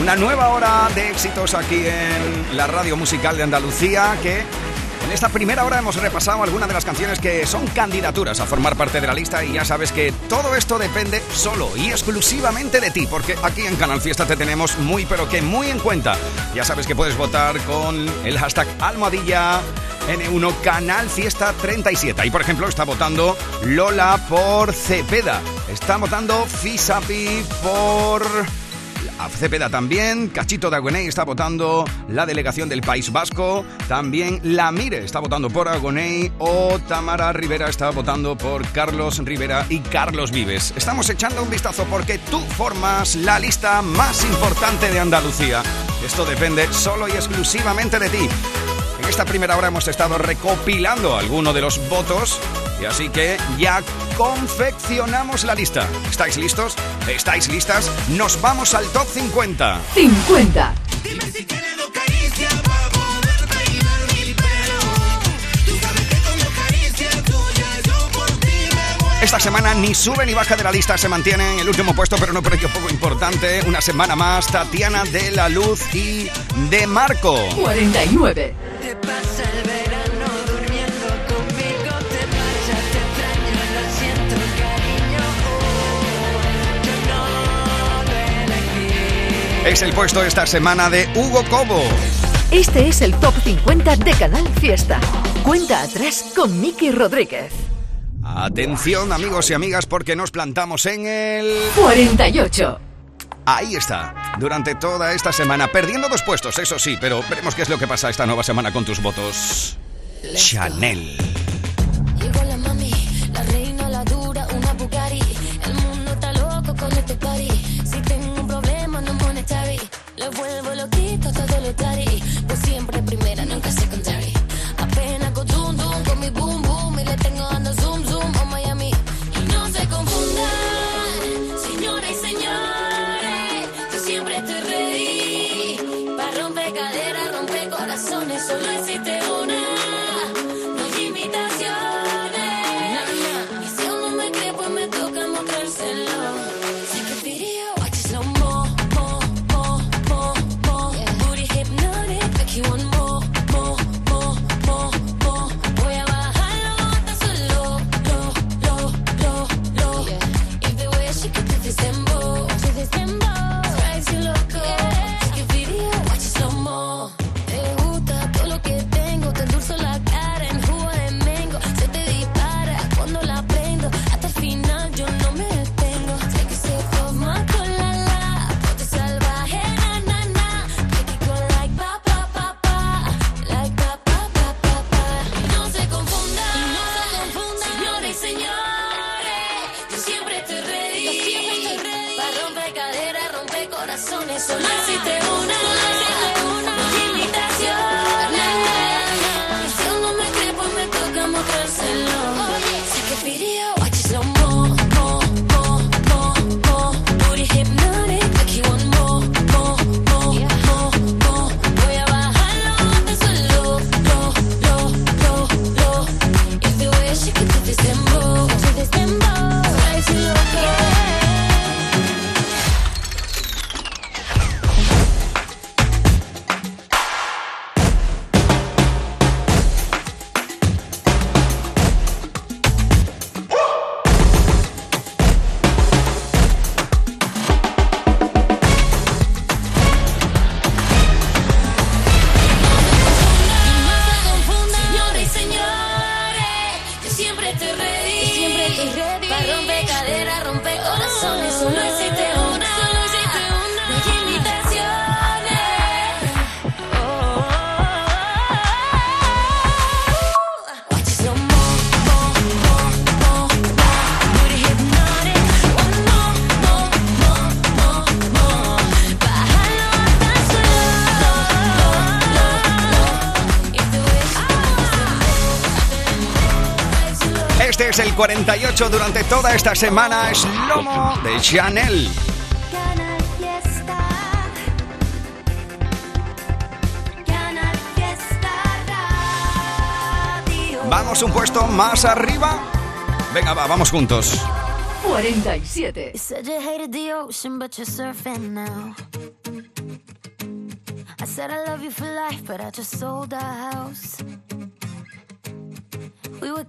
Una nueva hora de éxitos aquí en la radio musical de Andalucía que en esta primera hora hemos repasado algunas de las canciones que son candidaturas a formar parte de la lista y ya sabes que todo esto depende solo y exclusivamente de ti, porque aquí en Canal Fiesta te tenemos muy pero que muy en cuenta. Ya sabes que puedes votar con el hashtag almohadilla N1 Canal Fiesta 37. Ahí, por ejemplo, está votando Lola por Cepeda. Está votando Fisapi por... Cepeda también, Cachito de Agoney está votando la delegación del País Vasco, también La Mire está votando por Agoney o Tamara Rivera está votando por Carlos Rivera y Carlos Vives. Estamos echando un vistazo porque tú formas la lista más importante de Andalucía. Esto depende solo y exclusivamente de ti. En esta primera hora hemos estado recopilando algunos de los votos así que ya confeccionamos la lista. ¿Estáis listos? ¿Estáis listas? Nos vamos al top 50. 50. Esta semana ni sube ni baja de la lista, se mantiene en el último puesto, pero no por ello poco importante. Una semana más, Tatiana de la Luz y de Marco. 49. Te pasa el verano Es el puesto esta semana de Hugo Cobo. Este es el top 50 de Canal Fiesta. Cuenta atrás con Miki Rodríguez. Atención amigos y amigas porque nos plantamos en el... 48. Ahí está, durante toda esta semana, perdiendo dos puestos, eso sí, pero veremos qué es lo que pasa esta nueva semana con tus votos. Chanel. 48 durante toda esta semana es Lomo de Chanel. Vamos un puesto más arriba. Venga, va, vamos juntos. 47. I said I love you for life, but I just sold our house.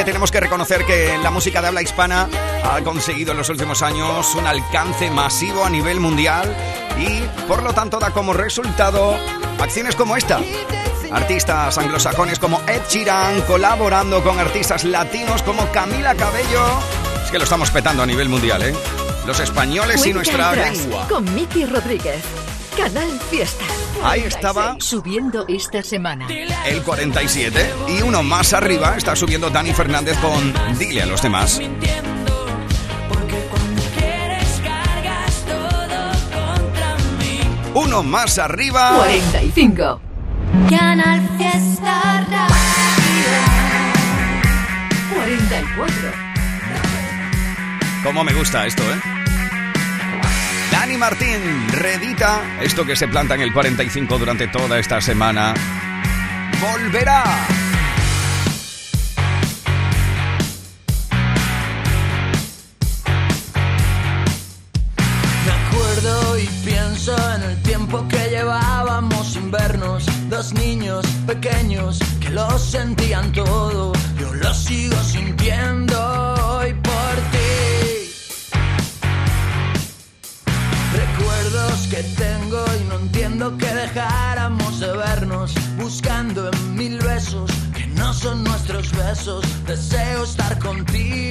que tenemos que reconocer que la música de habla hispana ha conseguido en los últimos años un alcance masivo a nivel mundial y por lo tanto da como resultado acciones como esta. Artistas anglosajones como Ed Sheeran colaborando con artistas latinos como Camila Cabello. Es que lo estamos petando a nivel mundial, ¿eh? Los españoles y nuestra lengua. Con Miki Rodríguez, Canal Fiesta. Ahí estaba. Subiendo esta semana. El 47. Y uno más arriba está subiendo Dani Fernández con Dile a los demás. Uno más arriba. 45. Canal Fiesta Radio. 44. Cómo me gusta esto, ¿eh? Martín reedita esto que se planta en el 45 durante toda esta semana. ¡Volverá! Me acuerdo y pienso en el tiempo que llevábamos sin vernos. Dos niños pequeños que lo sentían todo, yo lo sigo sintiendo. que tengo y no entiendo que dejáramos de vernos buscando en mil besos que no son nuestros besos. Deseo estar contigo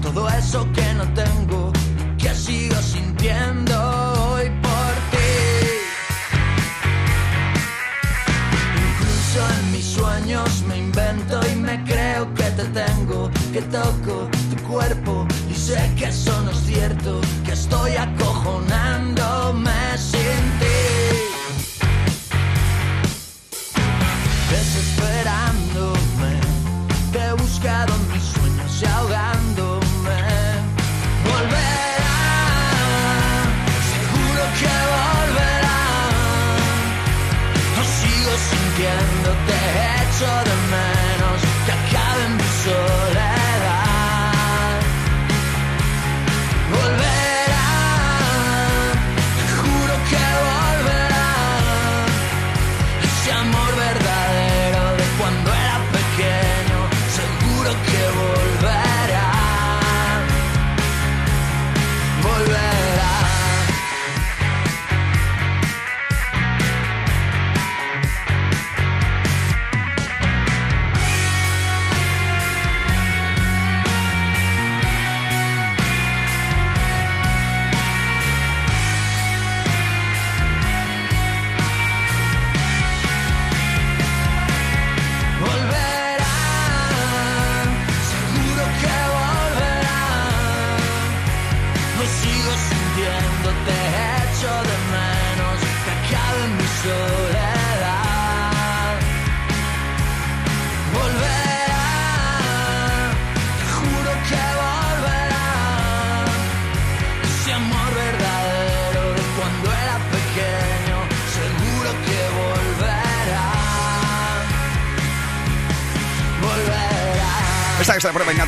todo eso que no tengo que sigo sintiendo hoy por ti. Incluso en mis sueños me invento y me creo que te tengo, que toco tu cuerpo y sé que eso no es cierto, que estoy acojonándome hecho de menos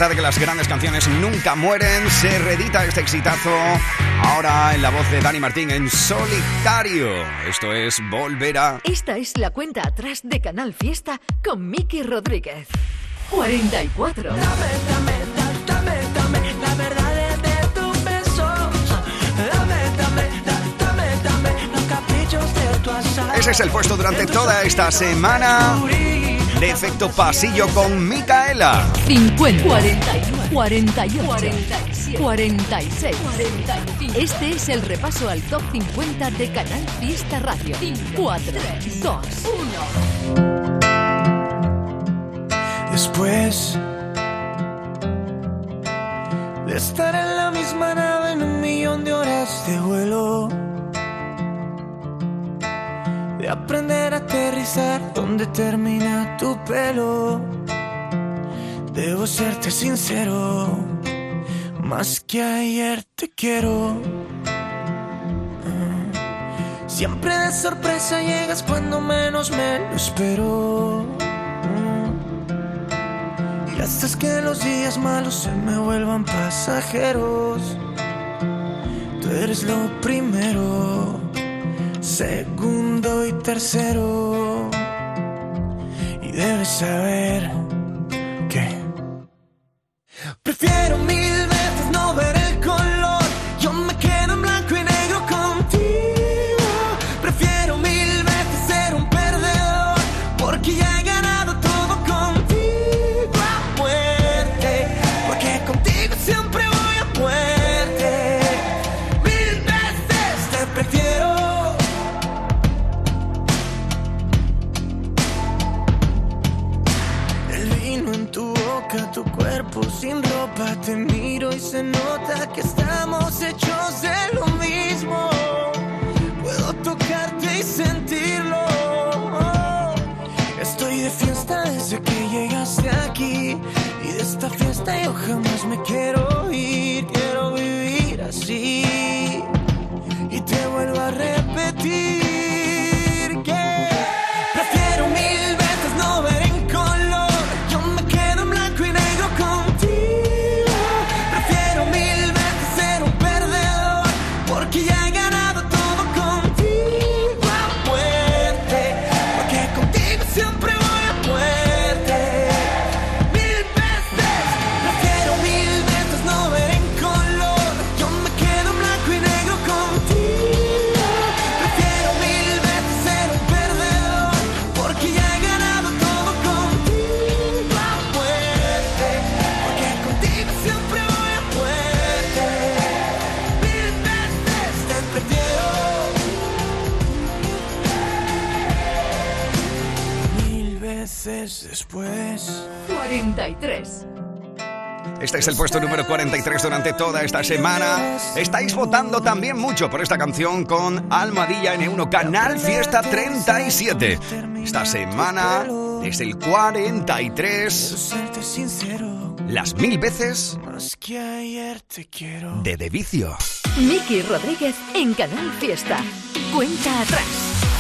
es la prueba innata de que las grandes canciones nunca mueren. Se reedita este exitazo ahora en la voz de Dani Martín en solitario. Esto es Volverá. Esta es la cuenta atrás de Canal Fiesta con Miki Rodríguez. 44. Dame, dame, da- dame, dame la verdad de tu beso. Dame, dame, da- dame, dame los caprichos de tu azar. Ese es el puesto durante toda esta semana de efecto pasillo con Micaela. 50. 41. 48. 47. 46. 45. Este es el repaso al top 50 de Canal Fiesta Radio. 4, 2, 1. Después de estar en la misma nave en un millón de horas de vuelo, de aprender a aterrizar donde termina tu pelo, debo serte sincero, más que ayer te quiero. Siempre de sorpresa llegas cuando menos me lo espero. Y haces que los días malos se me vuelvan pasajeros. Tú eres lo primero, segundo y tercero. Y debes saber que prefiero mil veces no ver te miro y se nota que estamos hechos de lo mismo. Puedo tocarte y sentirlo. Estoy de fiesta desde que llegaste aquí y de esta fiesta yo jamás Este es el puesto número 43 durante toda esta semana. Estáis votando también mucho por esta canción con Almadilla N1 Canal Fiesta 37. Esta semana es el 43. Serte sincero, Las mil veces de De Vicio. Miki Rodríguez en Canal Fiesta. Cuenta atrás.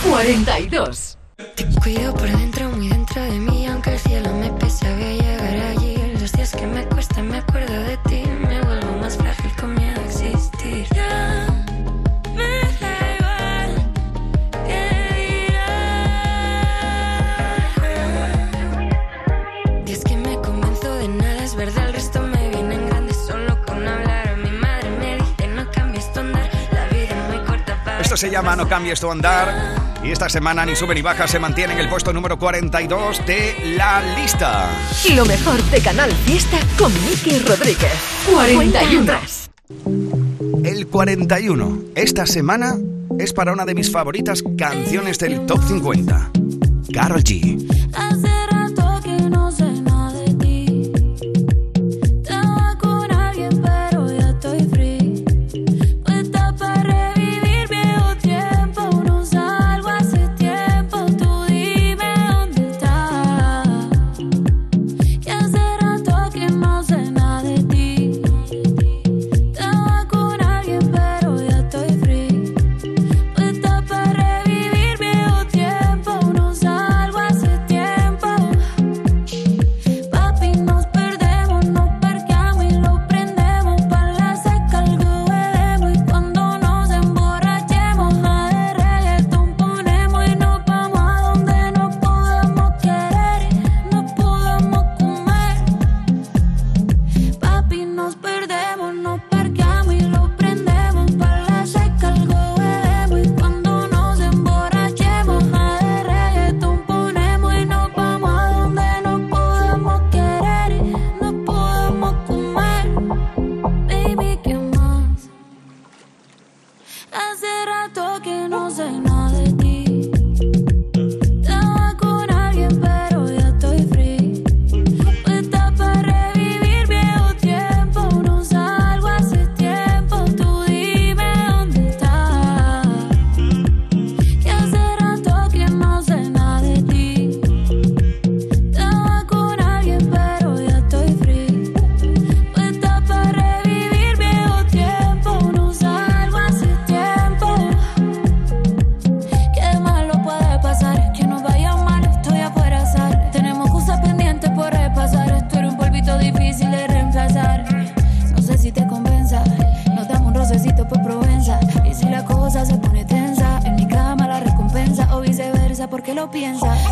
42. Te cuido por dentro, muy dentro de mí, Los días que me cuesta me acuerdo de ti, me vuelvo más frágil con miedo a existir. Ya me da igual qué dirán. Es que me convenzo de nada, es verdad, el resto me viene en grande solo con hablar. Mi madre me dice no cambies tu andar, la vida es muy corta para Esto se llama No cambies tu andar. Y esta semana ni sube ni baja se mantiene en el puesto número 42 de la lista. Lo mejor de Canal Fiesta con Miki Rodríguez. 41. El 41. Esta semana es para una de mis favoritas canciones del Top 50. Carol G.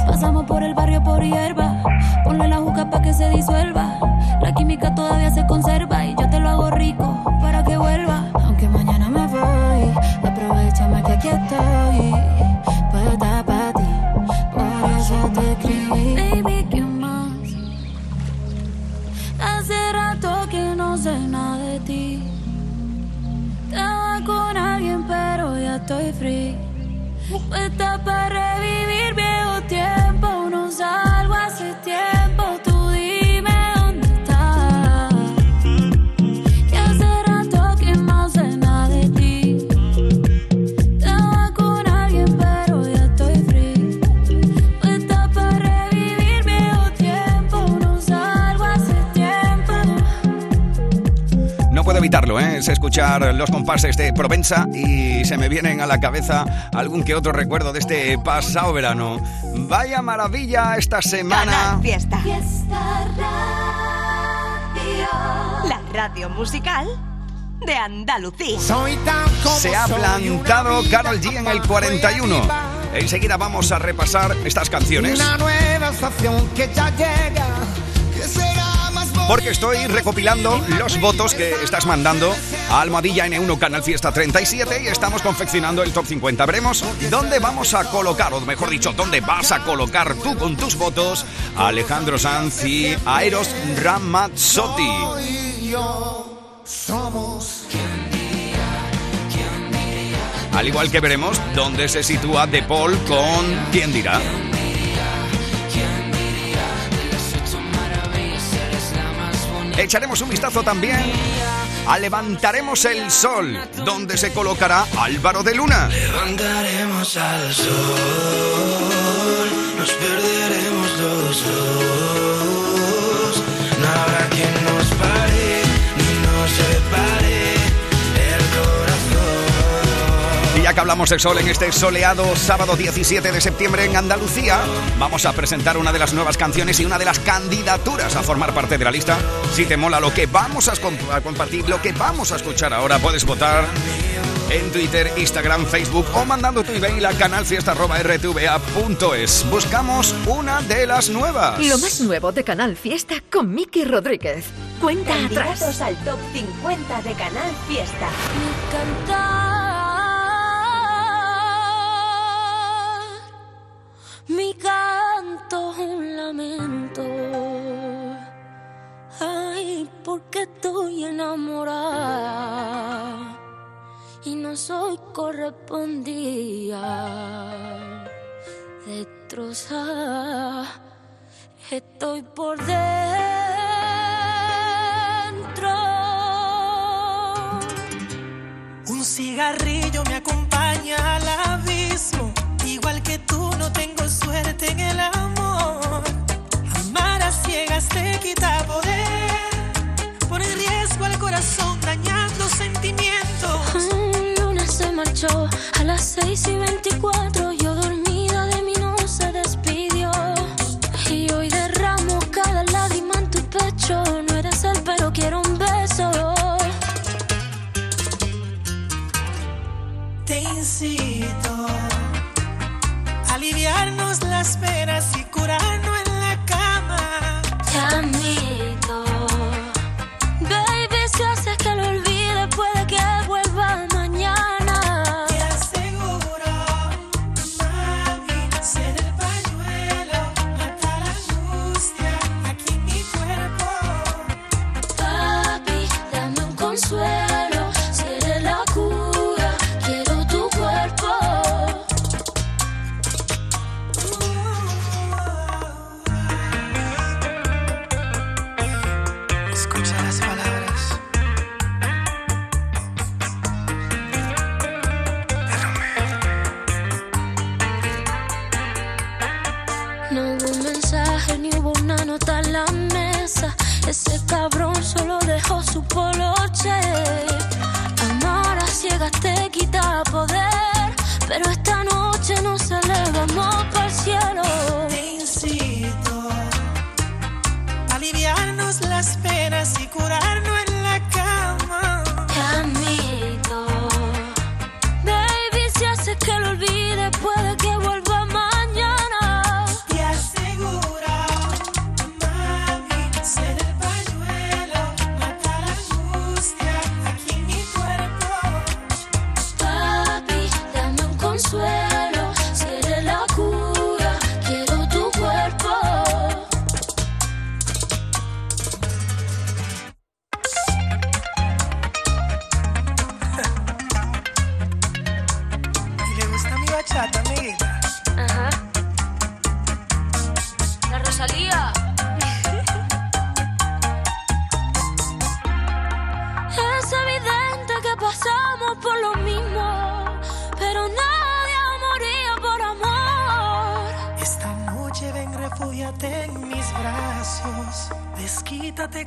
Pasamos por el barrio por hierba, ponle la juca pa' que se disuelva. La química todavía escuchar los compases de Provenza y se me vienen a la cabeza algún que otro recuerdo de este pasado verano. Vaya maravilla esta semana. Canal Fiesta, Fiesta Radio. la radio musical de Andalucía. Soy tan como Se ha plantado Carol G en el abajo y 41. arriba. Enseguida vamos a repasar estas canciones. Una nueva estación que ya llega. Porque estoy recopilando los votos que estás mandando a Almohadilla N1 Canal Fiesta 37 y estamos confeccionando el top 50. Veremos dónde vamos a colocar, o mejor dicho, dónde vas a colocar tú con tus votos a Alejandro Sanz y a Eros Ramazzotti. somos. Al igual que veremos dónde se sitúa De Paul con ¿Quién dirá? Echaremos un vistazo también a Levantaremos el Sol, donde se colocará Álvaro de Luna. Levantaremos al sol, nos perderemos los dos. Que hablamos del sol en este soleado sábado 17 de septiembre en Andalucía, vamos a presentar una de las nuevas canciones y una de las candidaturas a formar parte de la lista. Si te mola lo que vamos a, comp- a compartir, lo que vamos a escuchar ahora, puedes votar en Twitter, Instagram, Facebook o mandando tu email a canalfiesta.rtva.es. Buscamos una de las nuevas. Lo más nuevo de Canal Fiesta con Miki Rodríguez. Cuenta atrás. Candidatos al top 50 de Canal Fiesta. Mi un lamento. Ay, porque estoy enamorada y no soy correspondida. Destrozada, estoy por dentro. Un cigarrillo me acompaña al abismo. Tú, no tengo suerte en el amor. Amar a ciegas te quita poder. Pone en riesgo al corazón, dañando sentimientos. Lunes se marchó a las 6 y 24.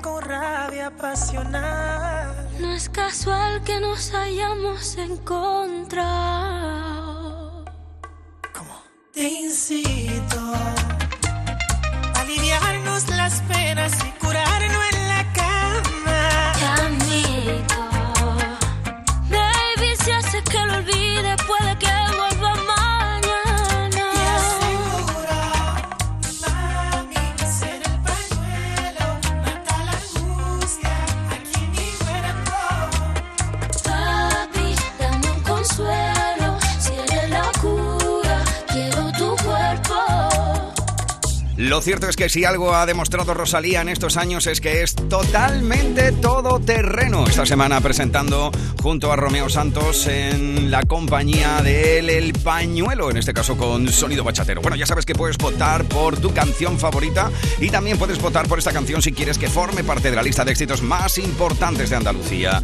Con rabia pasional. No es casual que nos hayamos encontrado. ¿Cómo? Te incito a aliviarnos las penas Lo cierto es que si algo ha demostrado Rosalía en estos años es que es totalmente todoterreno. Esta semana presentando junto a Romeo Santos en la compañía de él El Pañuelo, en este caso con sonido bachatero. Bueno, ya sabes que puedes votar por tu canción favorita y también puedes votar por esta canción si quieres que forme parte de la lista de éxitos más importantes de Andalucía.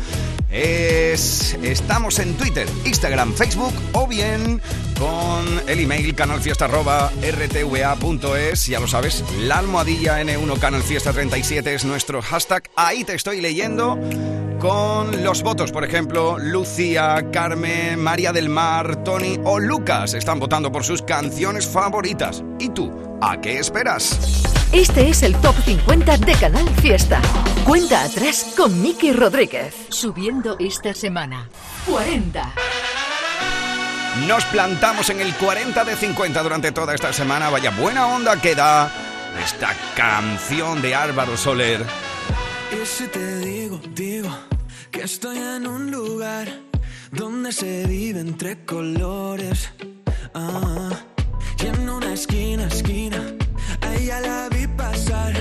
Es, estamos en Twitter, Instagram, Facebook o bien con el email canalfiesta.rtva.es. Ya lo sabes, la almohadilla N1 Canalfiesta 37 es nuestro hashtag. Ahí te estoy leyendo con los votos, por ejemplo, Lucía, Carmen, María del Mar, Tony o Lucas están votando por sus canciones favoritas. ¿Y tú? ¿A qué esperas? Este es el Top 50 de Canal Fiesta. Cuenta atrás con Miki Rodríguez. Subiendo esta semana. 40. Nos plantamos en el 40 de 50 durante toda esta semana. Vaya buena onda que da esta canción de Álvaro Soler. Y si te digo, digo que estoy en un lugar donde se vive entre colores. Ah, y en una esquina, esquina, a ella la vi pasar,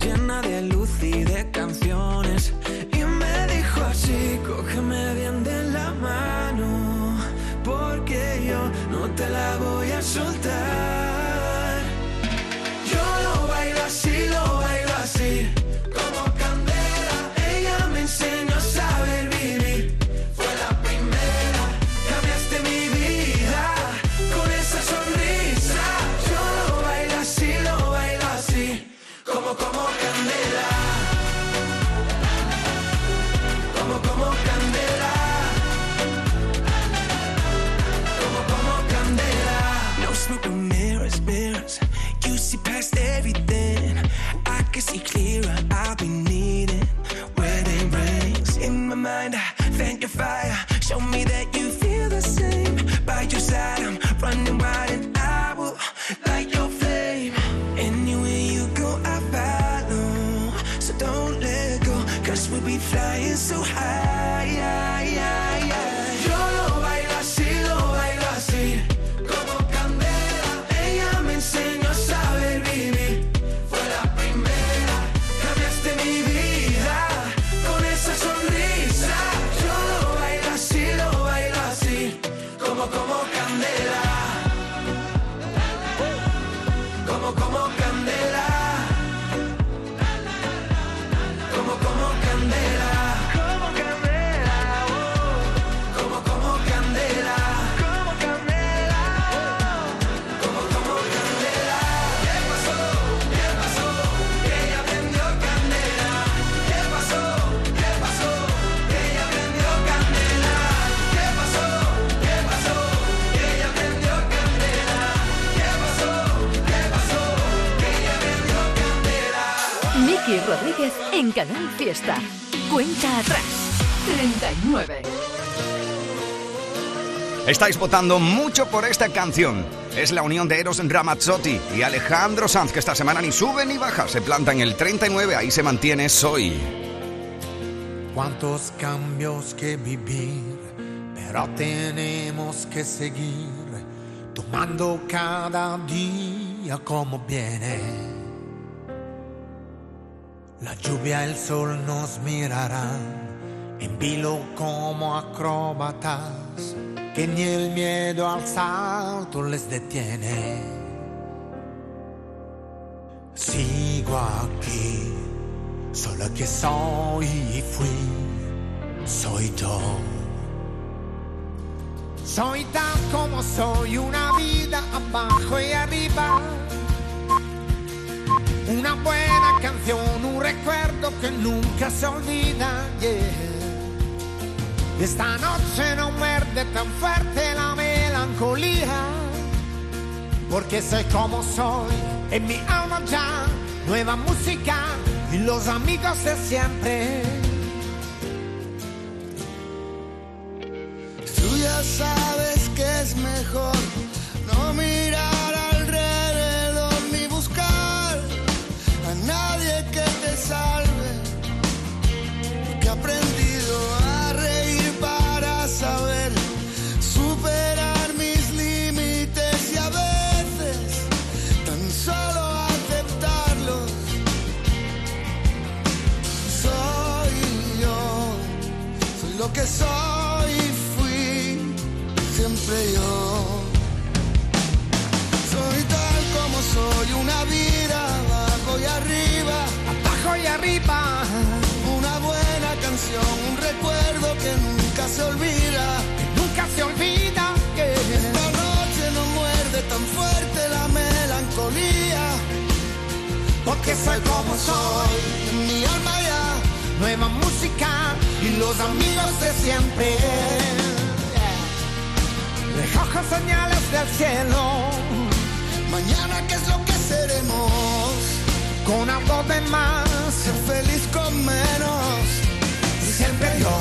llena de luz y de canciones. Y me dijo así, cógeme bien de la mano, porque yo no te la voy a soltar. Fire. Fiesta. Cuenta atrás. 39. Estáis votando mucho por esta canción. Es la unión de Eros Ramazzotti y Alejandro Sanz, que esta semana ni sube ni baja, se planta en el 39, ahí se mantiene Soy. Cuántos cambios que vivir, pero tenemos que seguir tomando cada día como viene. La lluvia, el sol nos mirarán en vilo como acróbatas, que ni el miedo al salto les detiene. Sigo aquí, solo que soy y fui, soy yo. Soy tal como soy, una vida abajo y arriba. Una buena canción, un recuerdo que nunca se olvida. yeah. Esta noche no muerde tan fuerte la melancolía, porque soy como soy, en mi alma ya, nueva música y los amigos de siempre. Tú ya sabes que es mejor no mirar salve, que he aprendido a reír para saber superar mis límites y a veces tan solo aceptarlos. Soy yo, soy lo que soy fui siempre yo. Arriba, una buena canción, un recuerdo que nunca se olvida. nunca se olvida que Esta noche no muerde tan fuerte la melancolía, porque soy como soy. en mi alma ya Nueva música. Y los amigos de siempre. Recojo señales del cielo. Mañana qué es lo que seremos, con algo de más. ser feliz con menos. Siempre yo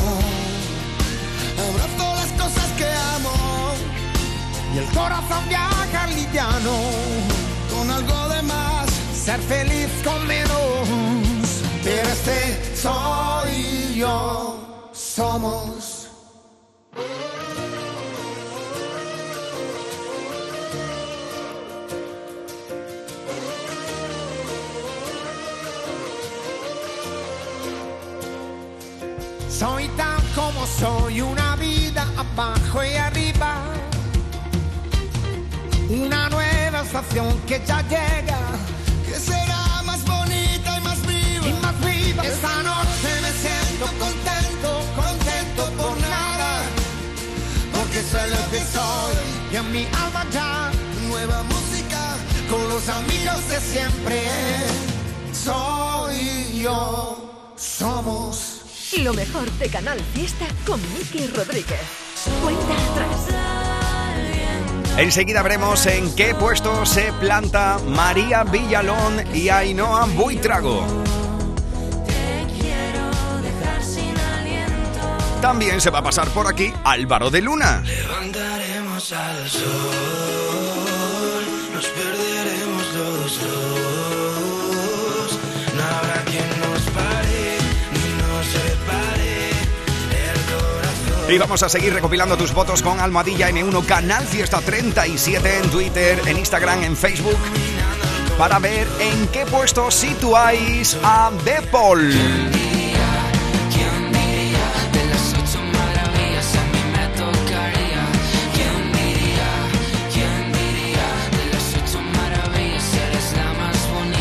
Abrazo las cosas que amo, y el corazón viaja liviano. con algo de más. Ser feliz con menos. Pero este soy yo. Somos. Soy tan como soy, una vida abajo y arriba. Una nueva estación que ya llega que será más bonita y más viva. y más viva. Esta noche me siento contento, contento por nada. Porque soy lo que soy y en mi alma ya Nueva música, con los amigos de siempre. Soy yo, somos. Lo mejor de Canal Fiesta con Miki Rodríguez. Cuenta atrás. Enseguida veremos en qué puesto se planta María Villalón y Ainhoa Buitrago. También se va a pasar por aquí Álvaro de Luna. Levantaremos al sol, nos perderemos los dos. Y vamos a seguir recopilando tus votos con Almohadilla N1 Canal Fiesta 37 en Twitter, en Instagram, en Facebook. Para ver en qué puesto situáis a Depol.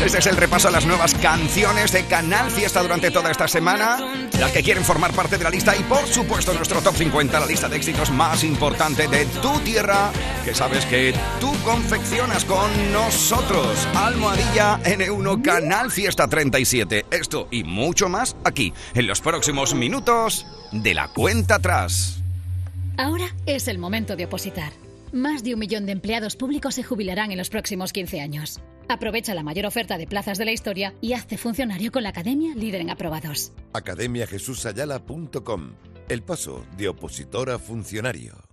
Este es el repaso a las nuevas canciones de Canal Fiesta durante toda esta semana. Las que quieren formar parte de la lista y por supuesto nuestro top 50, la lista de éxitos más importante de tu tierra, que sabes que tú confeccionas con nosotros. Almohadilla N1 Canal Fiesta 37. Esto y mucho más aquí, en los próximos minutos de la cuenta atrás. Ahora es el momento de opositar. Más de un millón de empleados públicos se jubilarán en los próximos 15 años. Aprovecha la mayor oferta de plazas de la historia y hazte funcionario con la Academia Líder en Aprobados. academiajesusayala.com El paso de opositor a funcionario.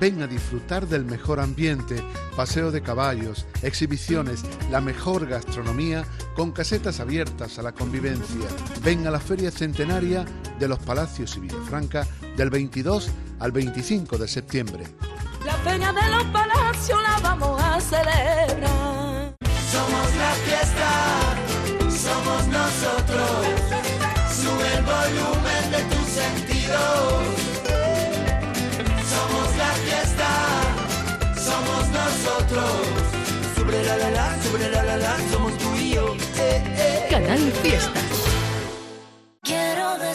Ven a disfrutar del mejor ambiente, paseo de caballos, exhibiciones, la mejor gastronomía con casetas abiertas a la convivencia. Ven a la Feria Centenaria de los Palacios y Villafranca del 22 al 25 de septiembre. La feria de los palacios la vamos a celebrar. Somos la fiesta,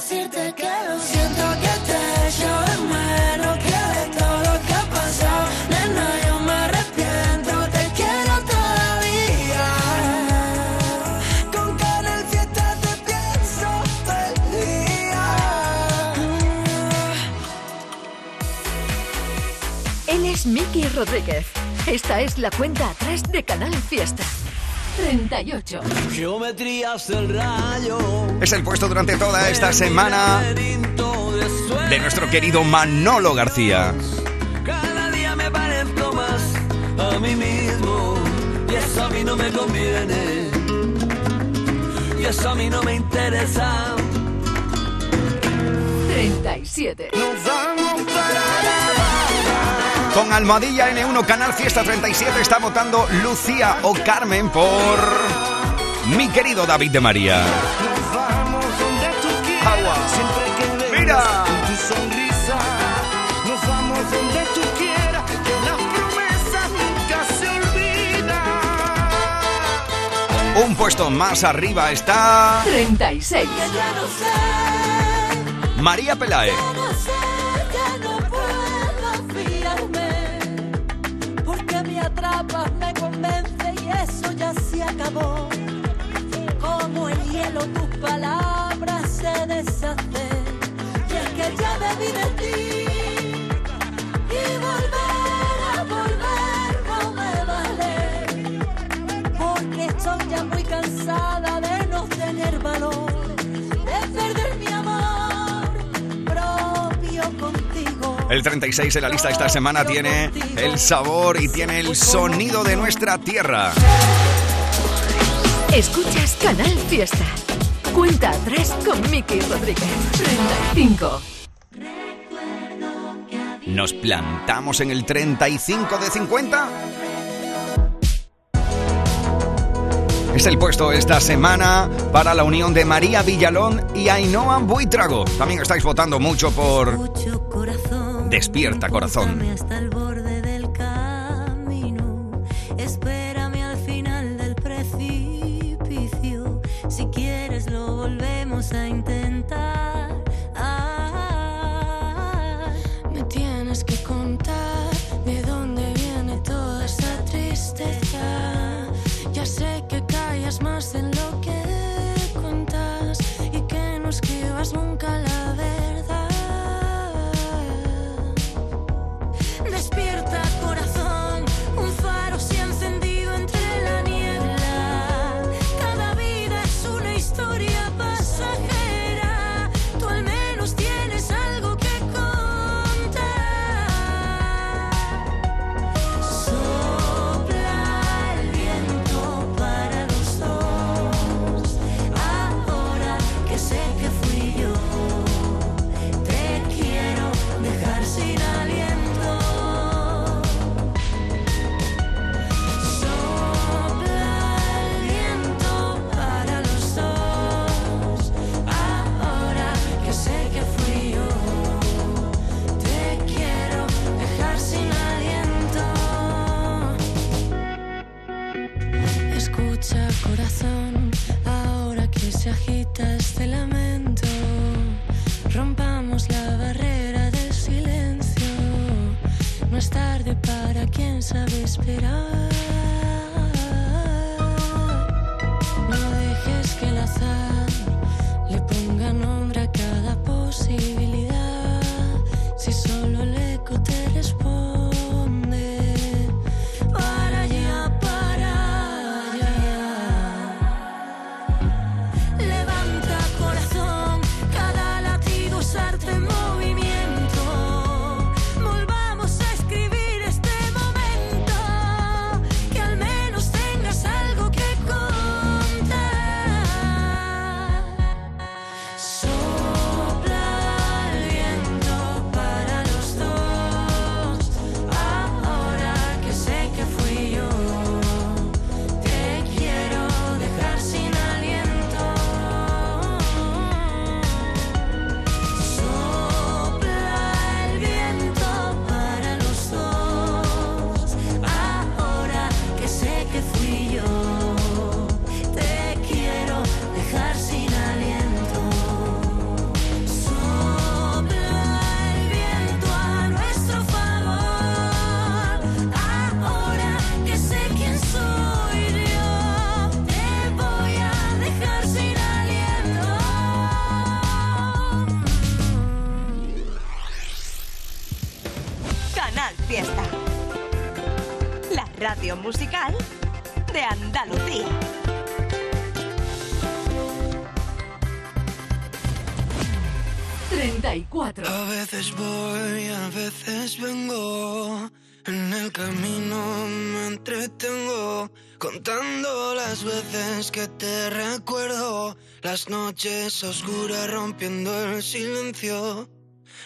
decirte que lo siento que te echo de menos Que de todo lo que ha pasado Nena, yo me arrepiento Te quiero todavía Con Canal Fiesta te pienso todo el día. Él es Miki Rodríguez. Esta es la cuenta atrás de Canal Fiesta. 38. Geometrías del rayo. Es el puesto durante toda esta semana de nuestro querido Manolo García. Cada día me parezco más a mí mismo. Y eso a mí no me conviene. Y eso a mí no me interesa. 37. Con Almohadilla N1 Canal Fiesta 37 está votando Lucía o Carmen por mi querido David de María. Vengas Mira. Un puesto más arriba está 36. Ya no sé, María Pelae. Debí de ti. Y volver a volver no me vale. Porque estoy ya muy cansada de no tener valor. De perder mi amor propio contigo. El 36 en la lista esta semana tiene el sabor y tiene el sonido de nuestra tierra. Escuchas Canal Fiesta. Cuenta atrás con Miki Rodríguez. 35. Nos plantamos en el 35 de 50. Es el puesto esta semana para la unión de María Villalón y Ainhoa Buitrago. También estáis votando mucho por Despierta Corazón. Fiesta. La radio musical de Andalucía. Treinta y cuatro. A veces voy, a veces vengo. En el camino me entretengo. Contando las veces que te recuerdo. Las noches oscuras rompiendo el silencio.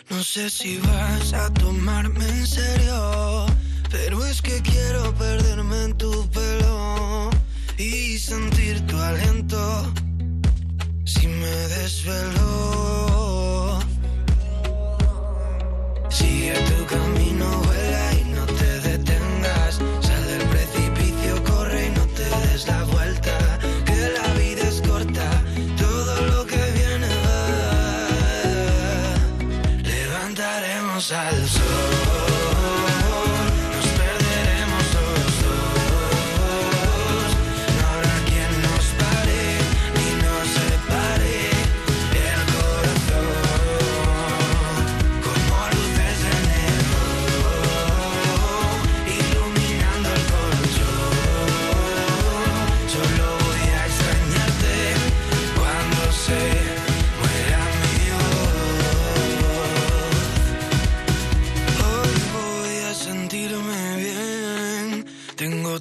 No sé si vas a tomarme en serio. Pero es que quiero perderme en tu pelo. Y sentir tu aliento. Si me desvelo. Sigue tu camino, al.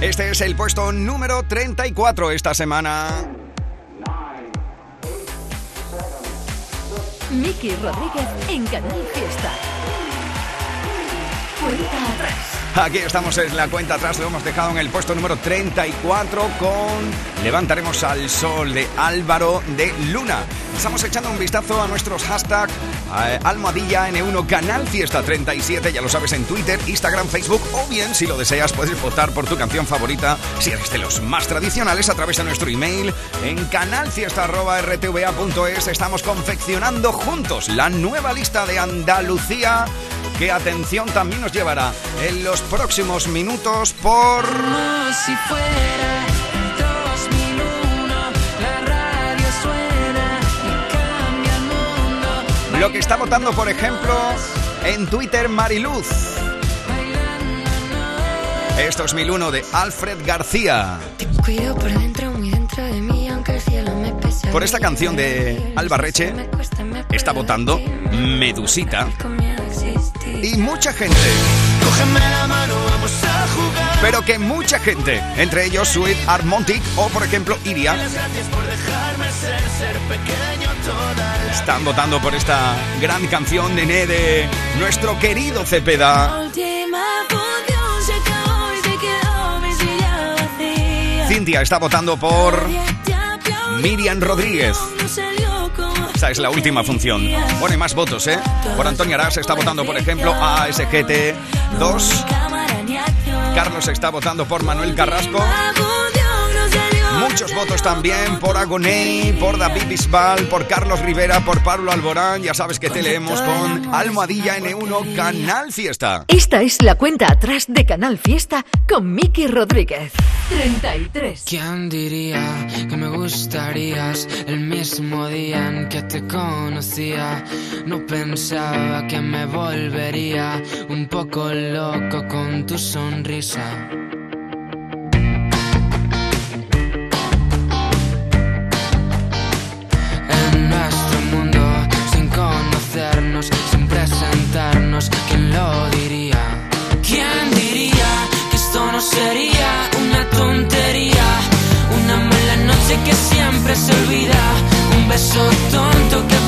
Este es el puesto número 34 esta semana. Miki Rodríguez en Canal Fiesta. Cuenta atrás. Aquí estamos en la cuenta atrás, lo hemos dejado en el puesto número 34 con Levantaremos al Sol de Álvaro de Luna. Estamos echando un vistazo a nuestros hashtags eh, Almohadilla N1 Canal Fiesta 37, ya lo sabes en Twitter, Instagram, Facebook o bien si lo deseas puedes votar por tu canción favorita si eres de los más tradicionales a través de nuestro email en canalfiesta.rtva.es. Estamos confeccionando juntos la nueva lista de Andalucía que atención también nos llevará en los próximos minutos por... Si fuera Lo que está votando, por ejemplo, en Twitter Mariluz. Esto es 1001 de Alfred García. Por esta canción de Alba Reche está votando Medusita. Y mucha gente. Cógeme la mano, vamos a jugar. Pero que mucha gente, entre ellos Sweet Armontic o por ejemplo Iria, están votando por esta gran canción de nuestro querido Cepeda. Cintia está votando por Miriam Rodríguez. Esta es la última función. Pone más votos, ¿eh? Por Antonio Arás está votando, por ejemplo, a ASGT 2. cámara ni acción. Carlos está votando por Manuel Carrasco. Muchos votos también por Agoney, por David Bisbal, por Carlos Rivera, por Pablo Alborán. Ya sabes que te leemos con Almohadilla N1 Canal Fiesta. Esta es la cuenta atrás de Canal Fiesta con Miki Rodríguez. 33. ¿Quién diría que me gustarías el mismo día en que te conocía? No pensaba que me volvería un poco loco con tu sonrisa. En nuestro mundo, sin conocernos, sin presentarnos, ¿quién lo diría? ¿Quién diría que esto no sería tontería? Una mala noche que siempre se olvida, un beso tonto que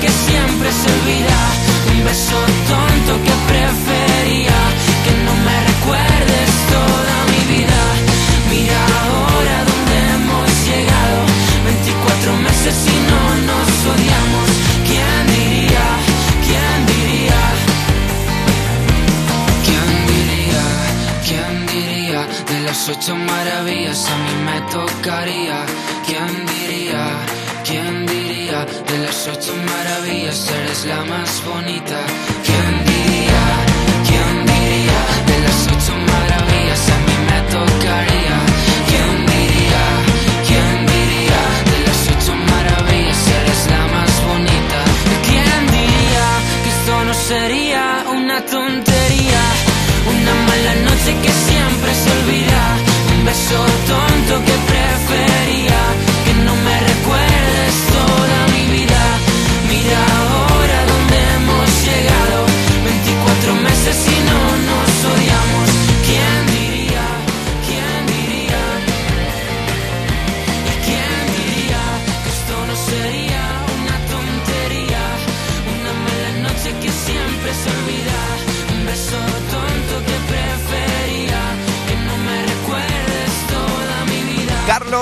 que siempre se olvida. Un beso tonto que prefería que no me recuerdes toda mi vida. Mira ahora dónde hemos llegado. 24 meses y no nos odiamos. ¿Quién diría? ¿Quién diría? ¿Quién diría? ¿Quién diría? De las ocho maravillas a mí me tocaría. ¿Quién diría? Las ocho maravillas eres la más bonita. ¿Quién diría? ¿Quién diría? De las ocho maravillas a mí me tocaría. ¿Quién diría? ¿Quién diría? De las ocho maravillas eres la más bonita. ¿Quién diría que esto no sería una tontería? Una mala noche que siempre se olvida. Un beso tonto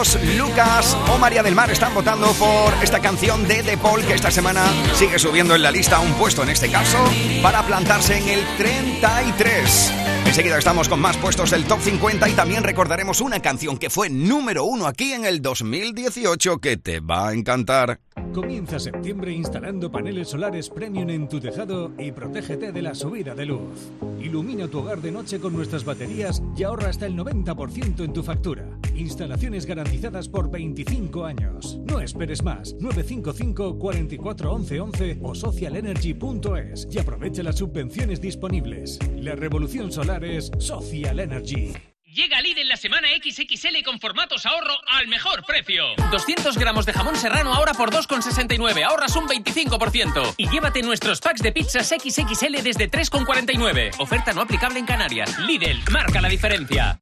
Lucas o María del Mar están votando por esta canción de De Paul que esta semana sigue subiendo en la lista un puesto en este caso para plantarse en el 33. Enseguida estamos con más puestos del top 50 y también recordaremos una canción que fue número uno aquí en el 2018 que te va a encantar. Comienza septiembre instalando paneles solares premium en tu tejado y protégete de la subida de luz. Ilumina tu hogar de noche con nuestras baterías y ahorra hasta el 90% en tu factura. Instalaciones garantizadas por 25 años. No esperes más. 955 44 11 11 o socialenergy.es y aprovecha las subvenciones disponibles. La revolución solar es Social Energy. Llega Lidl la semana XXL con formatos ahorro al mejor precio. 200 gramos de jamón serrano ahora por 2,69, ahorras un 25%. Y llévate nuestros packs de pizzas XXL desde 3,49. Oferta no aplicable en Canarias. Lidl, marca la diferencia.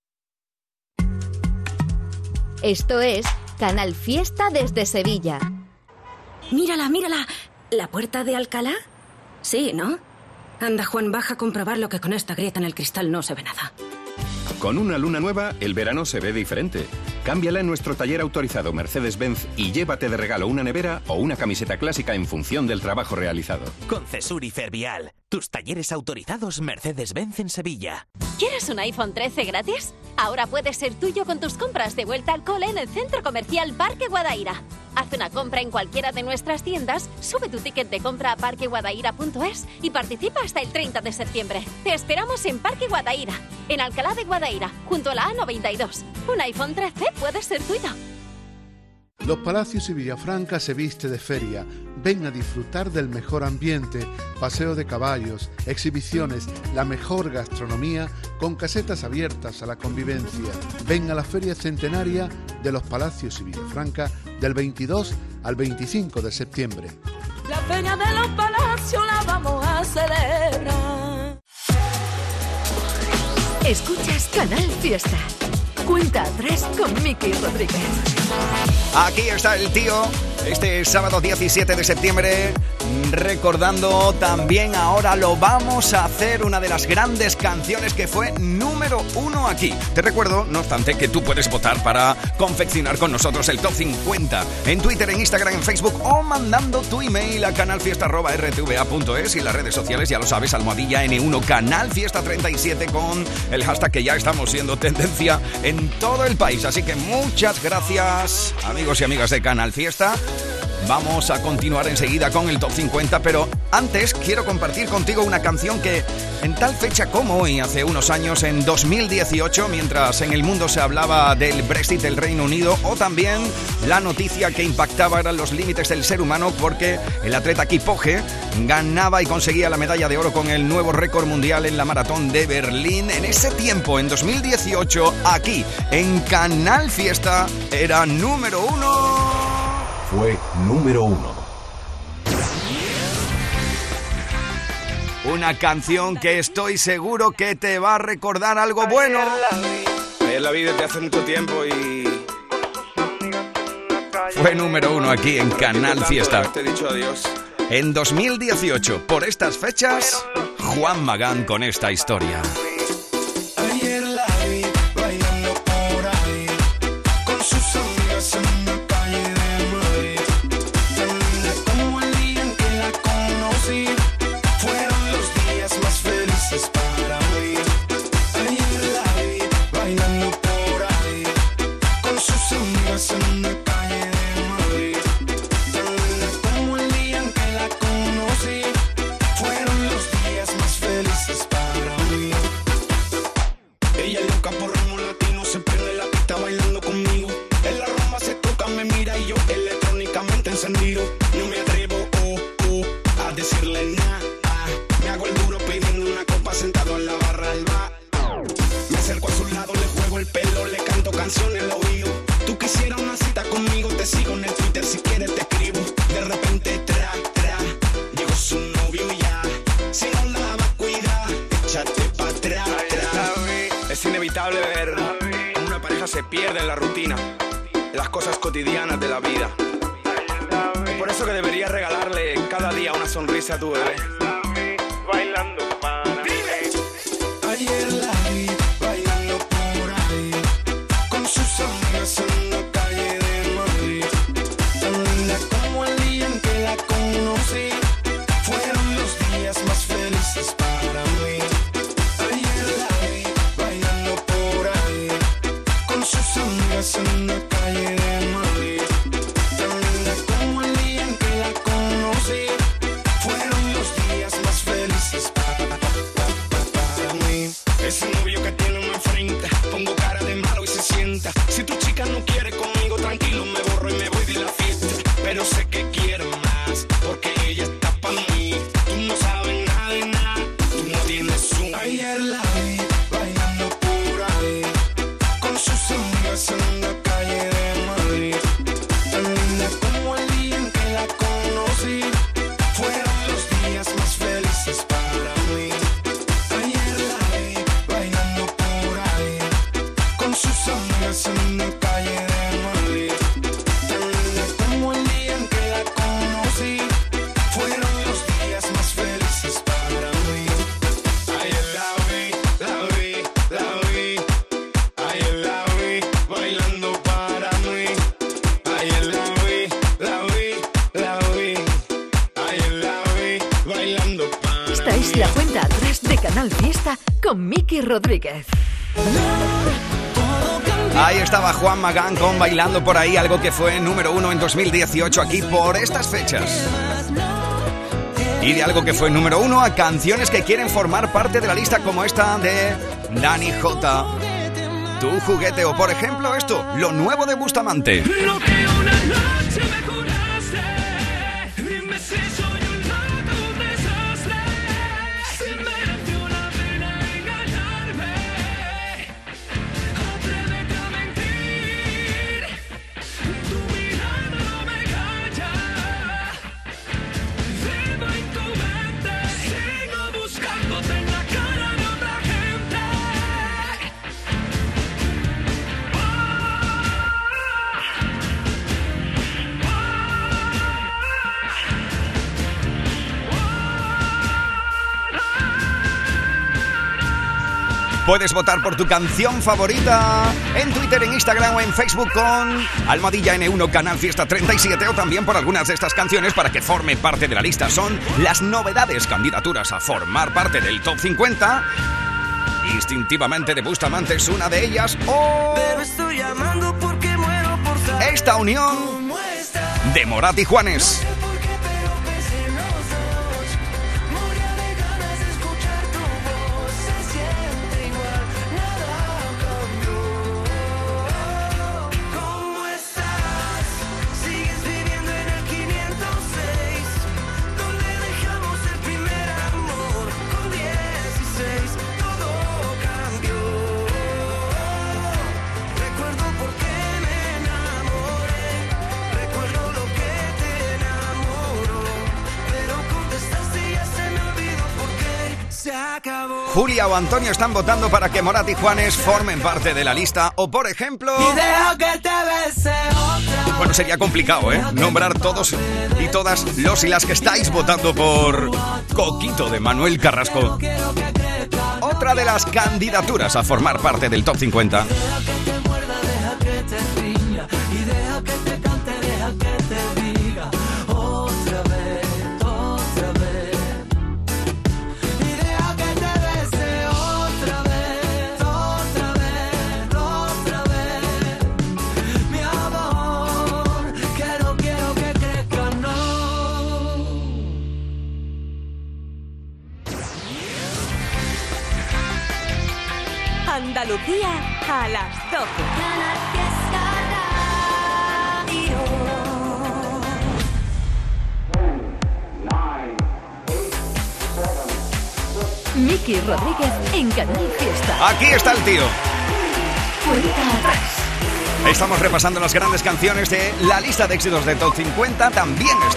Esto es Canal Fiesta desde Sevilla. Mírala, mírala. ¿La puerta de Alcalá? Sí, ¿no? Anda, Juan, baja a comprobar lo que con esta grieta en el cristal no se ve nada. Con una luna nueva, el verano se ve diferente. Cámbiala en nuestro taller autorizado Mercedes-Benz y llévate de regalo una nevera o una camiseta clásica en función del trabajo realizado. Con Cesur y Fervial, tus talleres autorizados Mercedes-Benz en Sevilla. ¿Quieres un iPhone 13 gratis? Ahora puede ser tuyo con tus compras de vuelta al cole en el Centro Comercial Parque Guadaira. Haz una compra en cualquiera de nuestras tiendas, sube tu ticket de compra a parqueguadaira.es y participa hasta el 30 de septiembre. Te esperamos en Parque Guadaira, en Alcalá de Guadaira, junto a la A92. Un iPhone 13 puede ser tuyo. Los Palacios y Villafranca se viste de feria. Ven a disfrutar del mejor ambiente, paseo de caballos, exhibiciones, la mejor gastronomía con casetas abiertas a la convivencia. Ven a la Feria Centenaria de los Palacios y Villafranca del 22 al 25 de septiembre. La feria de los palacios la vamos a celebrar. Escuchas Canal Fiesta. Cuenta atrás con Miki Rodríguez. Aquí está el tío, este sábado 17 de septiembre, recordando también ahora lo vamos a hacer una de las grandes canciones que fue número uno aquí. Te recuerdo, no obstante, que tú puedes votar para confeccionar con nosotros el top 50 en Twitter, en Instagram, en Facebook o mandando tu email a canalfiesta.rtva.es y las redes sociales, ya lo sabes, almohadilla N1 Canal Fiesta 37 con el hashtag que ya estamos siendo tendencia en todo el país. Así que muchas gracias, amigos y amigas de Canal Fiesta. Vamos a continuar enseguida con el top 50, pero antes quiero compartir contigo una canción que en tal fecha como hoy, hace unos años, en 2018, mientras en el mundo se hablaba del Brexit del Reino Unido, o también la noticia que impactaba eran los límites del ser humano porque el atleta Kipoge ganaba y conseguía la medalla de oro con el nuevo récord mundial en la maratón de Berlín. En ese tiempo, en 2018, aquí en Canal Fiesta, era número uno fue número uno. Una canción que estoy seguro que te va a recordar algo bueno. Ayer la vi desde hace mucho tiempo y... Fue número uno aquí en Canal Fiesta. Te he dicho adiós. En 2018, por estas fechas, Juan Magán con esta historia. Rodríguez. Ahí estaba Juan Magán con Bailando por ahí, algo que fue número uno en 2018 aquí por estas fechas. Y de algo que fue número uno a canciones que quieren formar parte de la lista como esta de Dani J. Tu juguete o por ejemplo esto, lo nuevo de Bustamante. Lo que una noche me Puedes votar por tu canción favorita en Twitter, en Instagram o en Facebook con Almohadilla N1 Canal Fiesta 37 o también por algunas de estas canciones para que forme parte de la lista. Son las novedades candidaturas a formar parte del top 50. Instintivamente de Bustamante es una de ellas o Pero estoy llamando porque muero por saber esta unión de Morat y Juanes. Antonio están votando para que Morat y Juanes formen parte de la lista o por ejemplo... Bueno, sería complicado, ¿eh? Nombrar todos y todas los y las que estáis votando por Coquito de Manuel Carrasco. Otra de las candidaturas a formar parte del top 50. A las 12. Miki Rodríguez en Canal Fiesta. Aquí está el tío. Cuenta atrás. Estamos repasando las grandes canciones de la lista de éxitos de top 50. También estamos